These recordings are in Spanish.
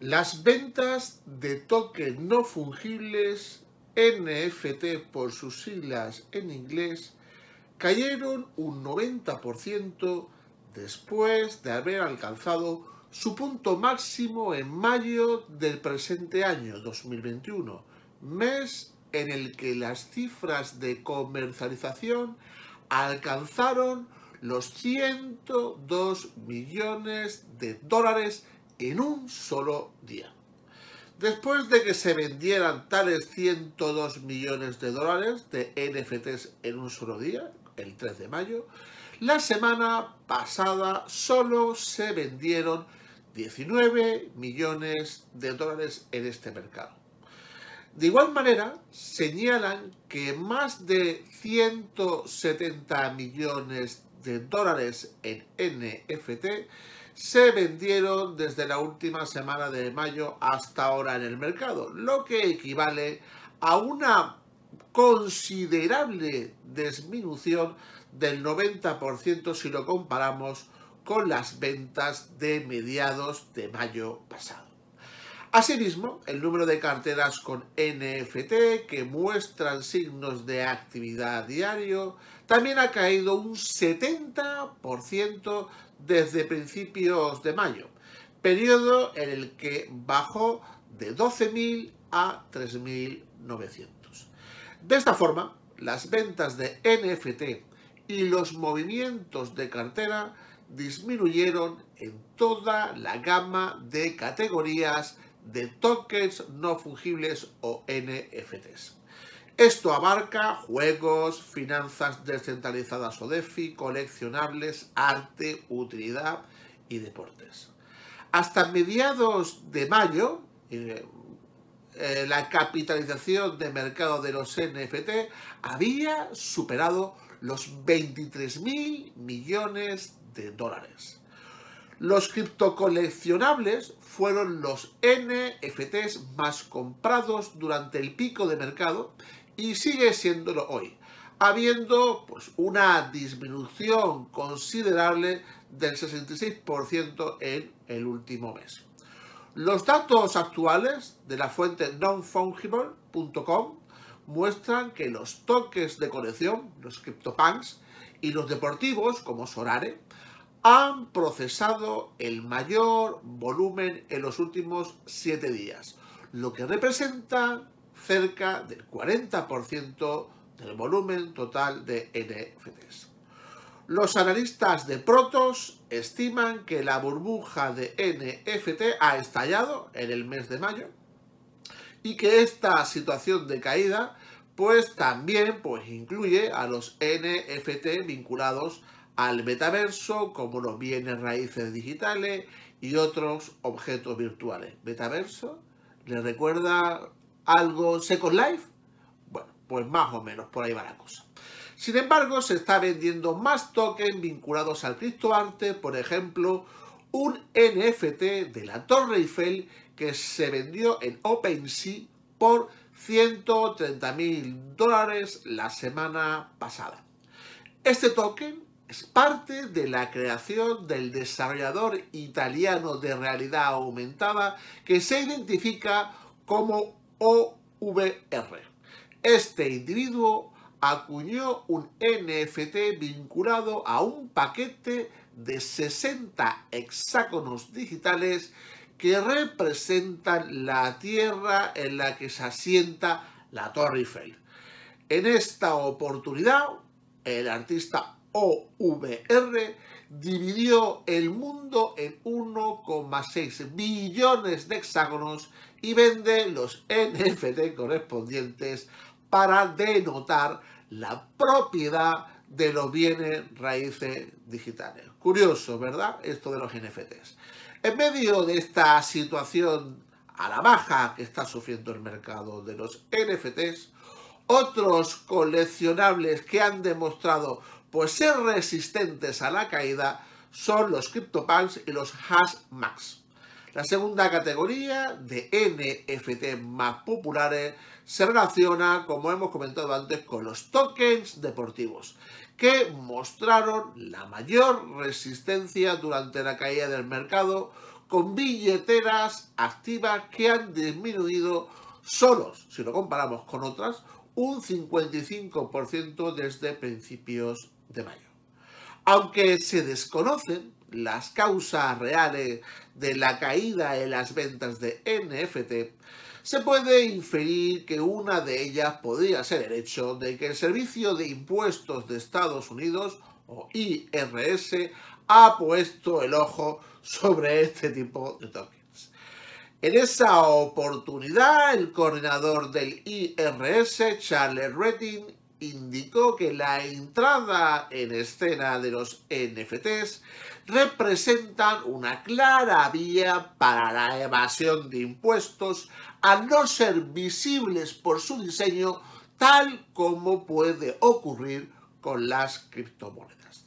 Las ventas de tokens no fungibles, NFT por sus siglas en inglés, cayeron un 90% después de haber alcanzado su punto máximo en mayo del presente año 2021, mes en el que las cifras de comercialización alcanzaron los 102 millones de dólares en un solo día. Después de que se vendieran tales 102 millones de dólares de NFTs en un solo día, el 3 de mayo, la semana pasada solo se vendieron 19 millones de dólares en este mercado. De igual manera, señalan que más de 170 millones de dólares en NFT se vendieron desde la última semana de mayo hasta ahora en el mercado, lo que equivale a una considerable disminución del 90% si lo comparamos con las ventas de mediados de mayo pasado. Asimismo, el número de carteras con NFT que muestran signos de actividad diario también ha caído un 70% desde principios de mayo, periodo en el que bajó de 12.000 a 3.900. De esta forma, las ventas de NFT y los movimientos de cartera disminuyeron en toda la gama de categorías de tokens no fungibles o NFTs. Esto abarca juegos, finanzas descentralizadas o DeFi, coleccionables, arte, utilidad y deportes. Hasta mediados de mayo, eh, eh, la capitalización de mercado de los NFT había superado los 23 mil millones de dólares. Los criptocoleccionables fueron los NFTs más comprados durante el pico de mercado y sigue siéndolo hoy, habiendo pues, una disminución considerable del 66% en el último mes. Los datos actuales de la fuente nonfungible.com muestran que los toques de colección, los CryptoPunks, y los deportivos, como Sorare, han procesado el mayor volumen en los últimos 7 días, lo que representa cerca del 40% del volumen total de NFTs. Los analistas de Protos estiman que la burbuja de NFT ha estallado en el mes de mayo y que esta situación de caída pues también pues, incluye a los NFT vinculados al metaverso como los bienes raíces digitales y otros objetos virtuales. ¿Metaverso? ¿Le recuerda algo Second Life? Bueno, pues más o menos por ahí va la cosa. Sin embargo, se está vendiendo más tokens vinculados al criptoarte, por ejemplo, un NFT de la Torre Eiffel que se vendió en OpenSea por 130 mil dólares la semana pasada. Este token es parte de la creación del desarrollador italiano de realidad aumentada que se identifica como OVR. Este individuo acuñó un NFT vinculado a un paquete de 60 hexágonos digitales que representan la tierra en la que se asienta la Torre Eiffel. En esta oportunidad, el artista OVR dividió el mundo en 1,6 billones de hexágonos y vende los NFT correspondientes para denotar la propiedad de los bienes raíces digitales. Curioso, ¿verdad? Esto de los NFTs. En medio de esta situación a la baja que está sufriendo el mercado de los NFTs, otros coleccionables que han demostrado pues, ser resistentes a la caída son los CryptoPunks y los Hashmax. La segunda categoría de NFT más populares se relaciona, como hemos comentado antes, con los tokens deportivos, que mostraron la mayor resistencia durante la caída del mercado, con billeteras activas que han disminuido solos, si lo comparamos con otras, un 55% desde principios de mayo. Aunque se desconocen las causas reales de la caída en las ventas de NFT, se puede inferir que una de ellas podría ser el hecho de que el Servicio de Impuestos de Estados Unidos, o IRS, ha puesto el ojo sobre este tipo de tokens. En esa oportunidad, el coordinador del IRS, Charles Redding, indicó que la entrada en escena de los NFTs representan una clara vía para la evasión de impuestos al no ser visibles por su diseño tal como puede ocurrir con las criptomonedas.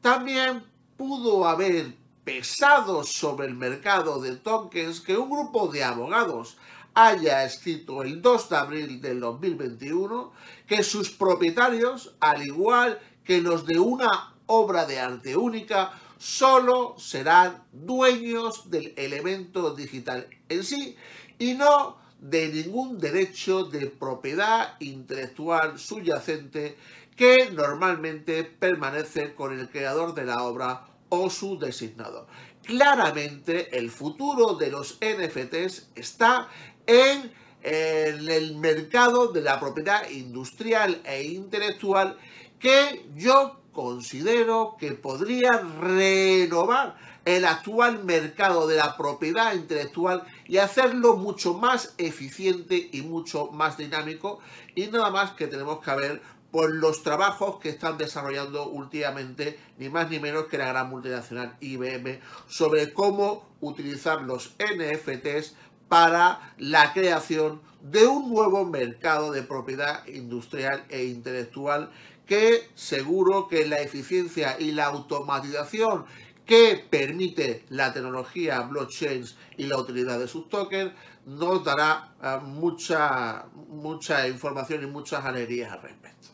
También pudo haber pesado sobre el mercado de tokens que un grupo de abogados haya escrito el 2 de abril del 2021 que sus propietarios, al igual que los de una obra de arte única, solo serán dueños del elemento digital en sí y no de ningún derecho de propiedad intelectual subyacente que normalmente permanece con el creador de la obra o su designado. Claramente el futuro de los NFTs está en, el mercado de la propiedad industrial e intelectual que yo considero que podría renovar el actual mercado de la propiedad intelectual y hacerlo mucho más eficiente y mucho más dinámico. Y nada más que tenemos que ver por los trabajos que están desarrollando últimamente, ni más ni menos que la gran multinacional IBM, sobre cómo utilizar los NFTs para la creación de un nuevo mercado de propiedad industrial e intelectual que seguro que la eficiencia y la automatización que permite la tecnología blockchain y la utilidad de sus tokens nos dará eh, mucha, mucha información y muchas alegrías al respecto.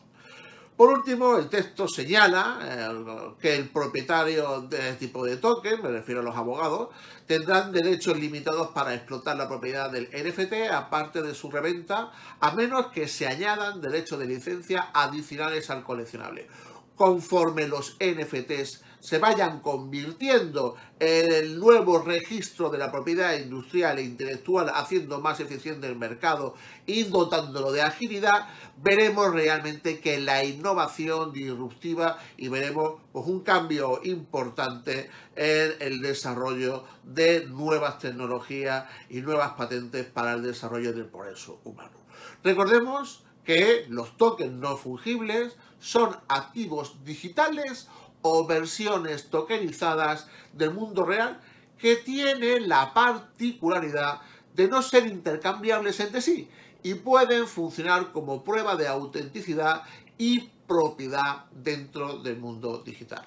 Por último, el texto señala eh, que el propietario de este tipo de token, me refiero a los abogados, tendrán derechos limitados para explotar la propiedad del NFT aparte de su reventa, a menos que se añadan derechos de licencia adicionales al coleccionable. Conforme los NFTs se vayan convirtiendo en el nuevo registro de la propiedad industrial e intelectual, haciendo más eficiente el mercado y dotándolo de agilidad, veremos realmente que la innovación disruptiva y veremos pues, un cambio importante en el desarrollo de nuevas tecnologías y nuevas patentes para el desarrollo del progreso humano. Recordemos que los tokens no fungibles son activos digitales o versiones tokenizadas del mundo real que tienen la particularidad de no ser intercambiables entre sí y pueden funcionar como prueba de autenticidad y propiedad dentro del mundo digital.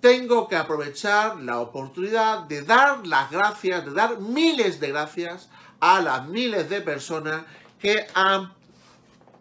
Tengo que aprovechar la oportunidad de dar las gracias, de dar miles de gracias a las miles de personas que han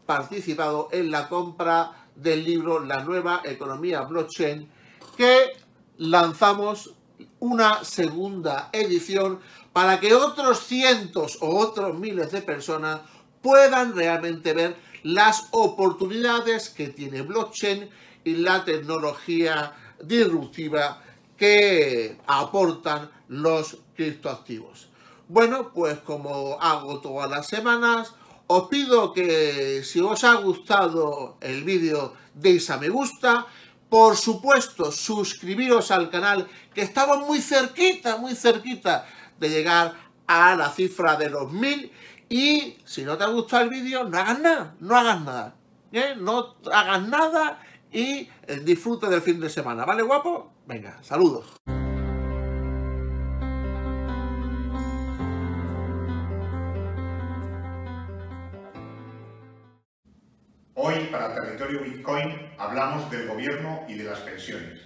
participado en la compra del libro La nueva economía blockchain que lanzamos una segunda edición para que otros cientos o otros miles de personas puedan realmente ver las oportunidades que tiene blockchain y la tecnología disruptiva que aportan los criptoactivos. Bueno, pues como hago todas las semanas, os pido que si os ha gustado el vídeo deis a me gusta. Por supuesto, suscribiros al canal, que estamos muy cerquita, muy cerquita de llegar a la cifra de los mil y si no te ha gustado el vídeo, no hagas nada, no hagas nada. ¿eh? No hagas nada y eh, disfrute del fin de semana. ¿Vale, guapo? Venga, saludos. Para Territorio Bitcoin, hablamos del gobierno y de las pensiones.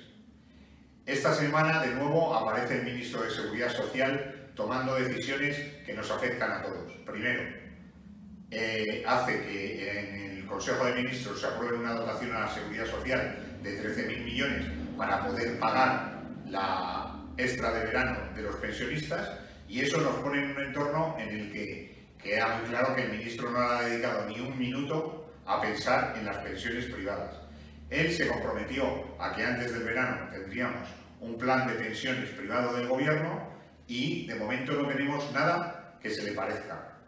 Esta semana, de nuevo, aparece el ministro de Seguridad Social tomando decisiones que nos afectan a todos. Primero, eh, hace que en el Consejo de Ministros se apruebe una dotación a la Seguridad Social de 13.000 millones para poder pagar la extra de verano de los pensionistas y eso nos pone en un entorno en el que queda muy claro que el ministro no ha dedicado ni un minuto a pensar en las pensiones privadas. Él se comprometió a que antes del verano tendríamos un plan de pensiones privado del gobierno y de momento no tenemos nada que se le parezca.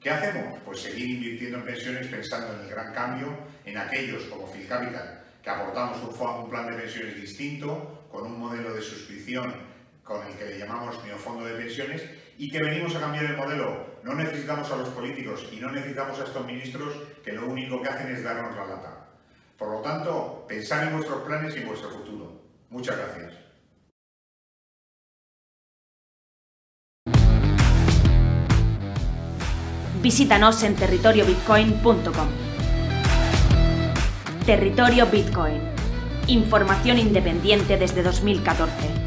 ¿Qué hacemos? Pues seguir invirtiendo en pensiones pensando en el gran cambio, en aquellos como Capital que aportamos un, plan de pensiones distinto, con un modelo de suscripción con el que le llamamos neofondo de pensiones y que venimos a cambiar el modelo. No necesitamos a los políticos y no necesitamos a estos ministros que lo único que hacen es darnos la lata. Por lo tanto, pensar en vuestros planes y en vuestro futuro. Muchas gracias. Visítanos en territoriobitcoin.com. Territorio Bitcoin. Información independiente desde 2014.